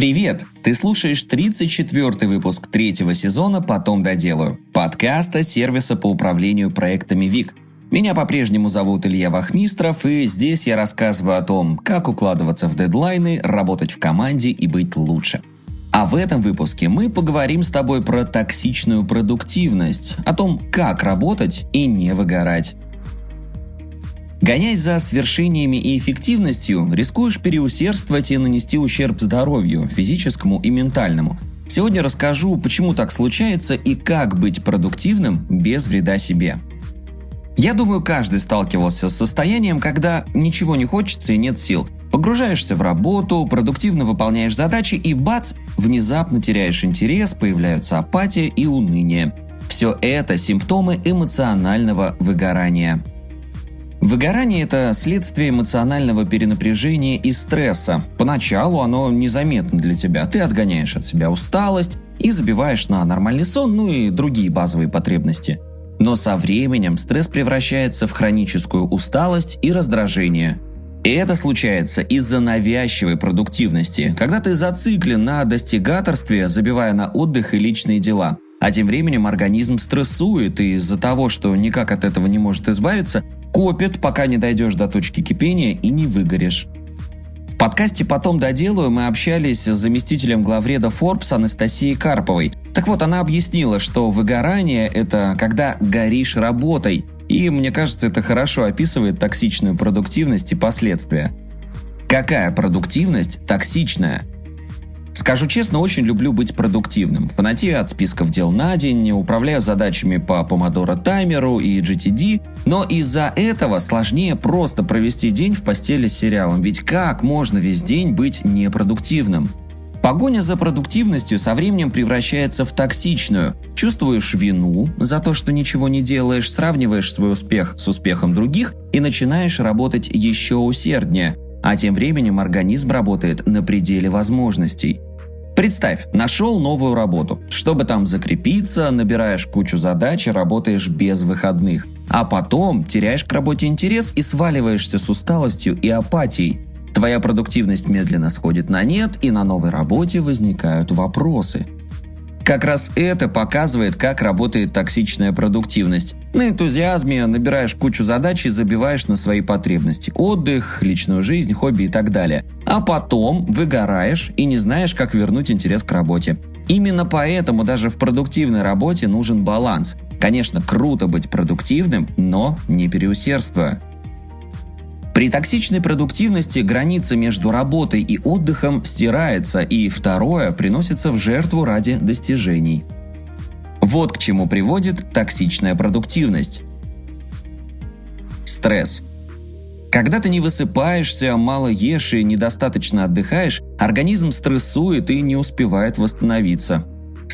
Привет! Ты слушаешь 34-й выпуск третьего сезона «Потом доделаю» подкаста сервиса по управлению проектами ВИК. Меня по-прежнему зовут Илья Вахмистров, и здесь я рассказываю о том, как укладываться в дедлайны, работать в команде и быть лучше. А в этом выпуске мы поговорим с тобой про токсичную продуктивность, о том, как работать и не выгорать. Гонясь за свершениями и эффективностью, рискуешь переусердствовать и нанести ущерб здоровью, физическому и ментальному. Сегодня расскажу, почему так случается и как быть продуктивным без вреда себе. Я думаю, каждый сталкивался с состоянием, когда ничего не хочется и нет сил. Погружаешься в работу, продуктивно выполняешь задачи и бац, внезапно теряешь интерес, появляются апатия и уныние. Все это симптомы эмоционального выгорания. Выгорание – это следствие эмоционального перенапряжения и стресса. Поначалу оно незаметно для тебя. Ты отгоняешь от себя усталость и забиваешь на нормальный сон, ну и другие базовые потребности. Но со временем стресс превращается в хроническую усталость и раздражение. И это случается из-за навязчивой продуктивности, когда ты зациклен на достигаторстве, забивая на отдых и личные дела – а тем временем организм стрессует, и из-за того, что никак от этого не может избавиться, копит, пока не дойдешь до точки кипения и не выгоришь. В подкасте «Потом доделаю» мы общались с заместителем главреда Forbes Анастасией Карповой. Так вот, она объяснила, что выгорание – это когда горишь работой, и мне кажется, это хорошо описывает токсичную продуктивность и последствия. Какая продуктивность токсичная? Скажу честно, очень люблю быть продуктивным. Фанатею от списков дел на день, управляю задачами по помодоро таймеру и GTD, но из-за этого сложнее просто провести день в постели с сериалом, ведь как можно весь день быть непродуктивным? Погоня за продуктивностью со временем превращается в токсичную. Чувствуешь вину за то, что ничего не делаешь, сравниваешь свой успех с успехом других и начинаешь работать еще усерднее. А тем временем организм работает на пределе возможностей. Представь, нашел новую работу. Чтобы там закрепиться, набираешь кучу задач и работаешь без выходных. А потом теряешь к работе интерес и сваливаешься с усталостью и апатией. Твоя продуктивность медленно сходит на нет, и на новой работе возникают вопросы – как раз это показывает, как работает токсичная продуктивность. На энтузиазме набираешь кучу задач и забиваешь на свои потребности. Отдых, личную жизнь, хобби и так далее. А потом выгораешь и не знаешь, как вернуть интерес к работе. Именно поэтому даже в продуктивной работе нужен баланс. Конечно, круто быть продуктивным, но не переусердствуя. При токсичной продуктивности граница между работой и отдыхом стирается, и второе приносится в жертву ради достижений. Вот к чему приводит токсичная продуктивность. Стресс. Когда ты не высыпаешься, мало ешь и недостаточно отдыхаешь, организм стрессует и не успевает восстановиться –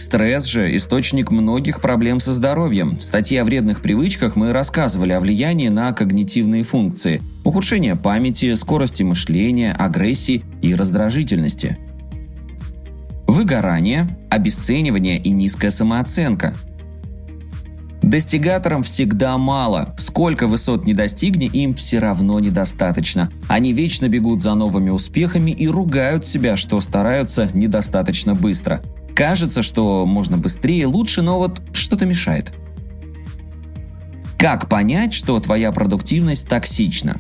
Стресс же – источник многих проблем со здоровьем. В статье о вредных привычках мы рассказывали о влиянии на когнитивные функции, ухудшение памяти, скорости мышления, агрессии и раздражительности. Выгорание, обесценивание и низкая самооценка. Достигаторам всегда мало. Сколько высот не достигни, им все равно недостаточно. Они вечно бегут за новыми успехами и ругают себя, что стараются недостаточно быстро – Кажется, что можно быстрее, лучше, но вот что-то мешает. Как понять, что твоя продуктивность токсична?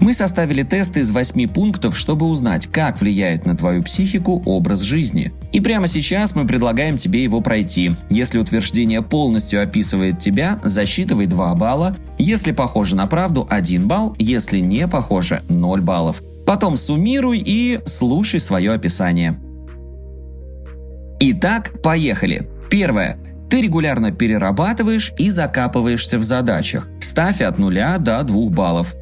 Мы составили тест из 8 пунктов, чтобы узнать, как влияет на твою психику образ жизни. И прямо сейчас мы предлагаем тебе его пройти. Если утверждение полностью описывает тебя, засчитывай 2 балла. Если похоже на правду, 1 балл. Если не похоже, 0 баллов. Потом суммируй и слушай свое описание. Итак, поехали. Первое. Ты регулярно перерабатываешь и закапываешься в задачах. Ставь от 0 до 2 баллов.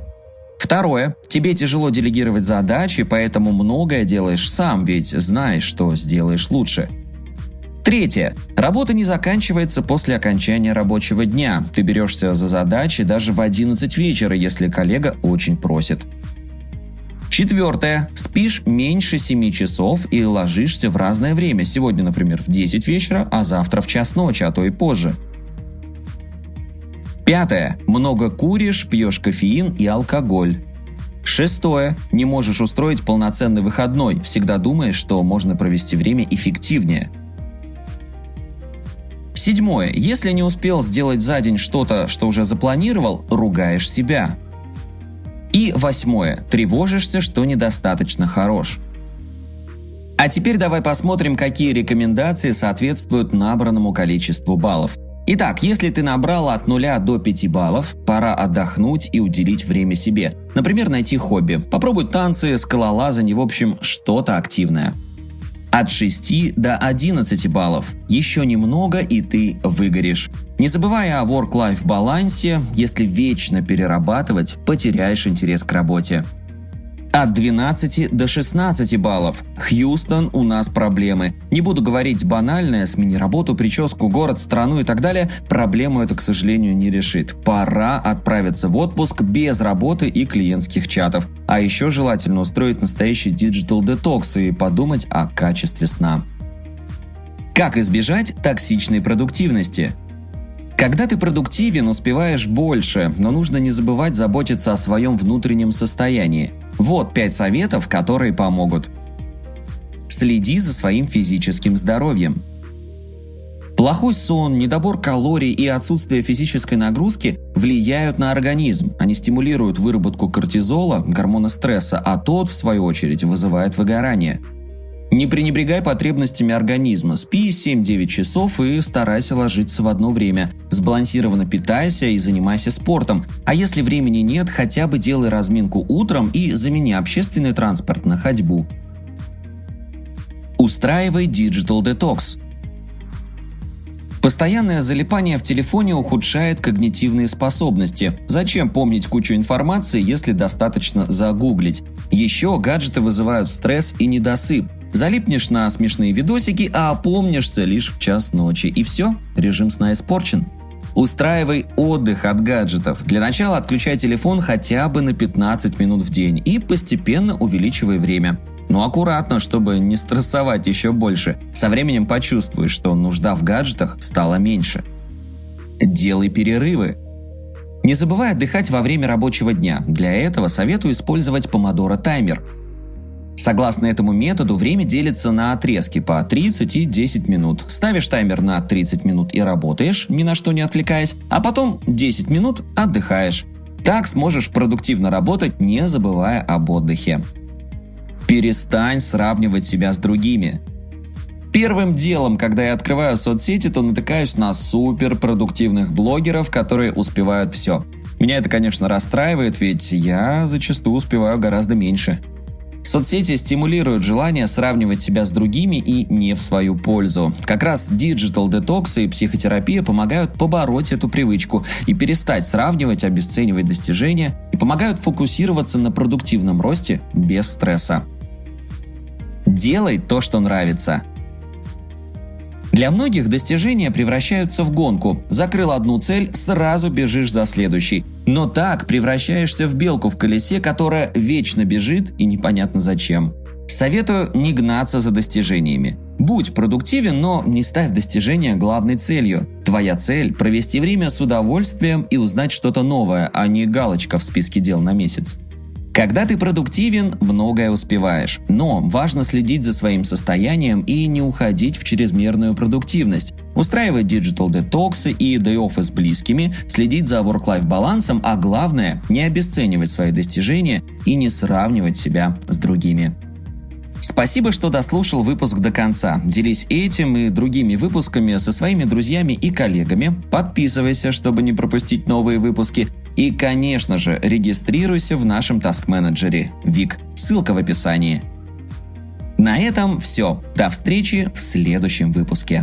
Второе. Тебе тяжело делегировать задачи, поэтому многое делаешь сам, ведь знаешь, что сделаешь лучше. Третье. Работа не заканчивается после окончания рабочего дня. Ты берешься за задачи даже в 11 вечера, если коллега очень просит. Четвертое. Спишь меньше 7 часов и ложишься в разное время. Сегодня, например, в 10 вечера, а завтра в час ночи, а то и позже. Пятое. Много куришь, пьешь кофеин и алкоголь. Шестое. Не можешь устроить полноценный выходной, всегда думаешь, что можно провести время эффективнее. Седьмое. Если не успел сделать за день что-то, что уже запланировал, ругаешь себя. И восьмое. Тревожишься, что недостаточно хорош. А теперь давай посмотрим, какие рекомендации соответствуют набранному количеству баллов. Итак, если ты набрал от 0 до 5 баллов, пора отдохнуть и уделить время себе. Например, найти хобби, попробовать танцы, скалолазание, в общем, что-то активное. От 6 до 11 баллов. Еще немного и ты выгоришь. Не забывая о work-life балансе, если вечно перерабатывать, потеряешь интерес к работе. От 12 до 16 баллов. Хьюстон, у нас проблемы. Не буду говорить банальное, смени работу, прическу, город, страну и так далее. Проблему это, к сожалению, не решит. Пора отправиться в отпуск без работы и клиентских чатов. А еще желательно устроить настоящий digital detox и подумать о качестве сна. Как избежать токсичной продуктивности? Когда ты продуктивен, успеваешь больше, но нужно не забывать заботиться о своем внутреннем состоянии. Вот пять советов, которые помогут. Следи за своим физическим здоровьем. Плохой сон, недобор калорий и отсутствие физической нагрузки влияют на организм. Они стимулируют выработку кортизола, гормона стресса, а тот, в свою очередь, вызывает выгорание – не пренебрегай потребностями организма. Спи 7-9 часов и старайся ложиться в одно время. Сбалансированно питайся и занимайся спортом. А если времени нет, хотя бы делай разминку утром и замени общественный транспорт на ходьбу. Устраивай Digital Detox. Постоянное залипание в телефоне ухудшает когнитивные способности. Зачем помнить кучу информации, если достаточно загуглить? Еще гаджеты вызывают стресс и недосып. Залипнешь на смешные видосики, а опомнишься лишь в час ночи. И все, режим сна испорчен. Устраивай отдых от гаджетов. Для начала отключай телефон хотя бы на 15 минут в день и постепенно увеличивай время. Но аккуратно, чтобы не стрессовать еще больше. Со временем почувствуешь, что нужда в гаджетах стала меньше. Делай перерывы. Не забывай отдыхать во время рабочего дня. Для этого советую использовать помодоро таймер – Согласно этому методу, время делится на отрезки по 30 и 10 минут. Ставишь таймер на 30 минут и работаешь, ни на что не отвлекаясь, а потом 10 минут отдыхаешь. Так сможешь продуктивно работать, не забывая об отдыхе. Перестань сравнивать себя с другими. Первым делом, когда я открываю соцсети, то натыкаюсь на суперпродуктивных блогеров, которые успевают все. Меня это, конечно, расстраивает, ведь я зачастую успеваю гораздо меньше. Соцсети стимулируют желание сравнивать себя с другими и не в свою пользу. Как раз digital детокс и психотерапия помогают побороть эту привычку и перестать сравнивать, обесценивать достижения и помогают фокусироваться на продуктивном росте без стресса. Делай то, что нравится. Для многих достижения превращаются в гонку. Закрыл одну цель, сразу бежишь за следующей. Но так превращаешься в белку в колесе, которая вечно бежит и непонятно зачем. Советую не гнаться за достижениями. Будь продуктивен, но не ставь достижения главной целью. Твоя цель – провести время с удовольствием и узнать что-то новое, а не галочка в списке дел на месяц. Когда ты продуктивен, многое успеваешь. Но важно следить за своим состоянием и не уходить в чрезмерную продуктивность. Устраивать digital детоксы и day-off с близкими, следить за work-life балансом, а главное – не обесценивать свои достижения и не сравнивать себя с другими. Спасибо, что дослушал выпуск до конца. Делись этим и другими выпусками со своими друзьями и коллегами. Подписывайся, чтобы не пропустить новые выпуски. И, конечно же, регистрируйся в нашем таск-менеджере Вик. Ссылка в описании. На этом все. До встречи в следующем выпуске.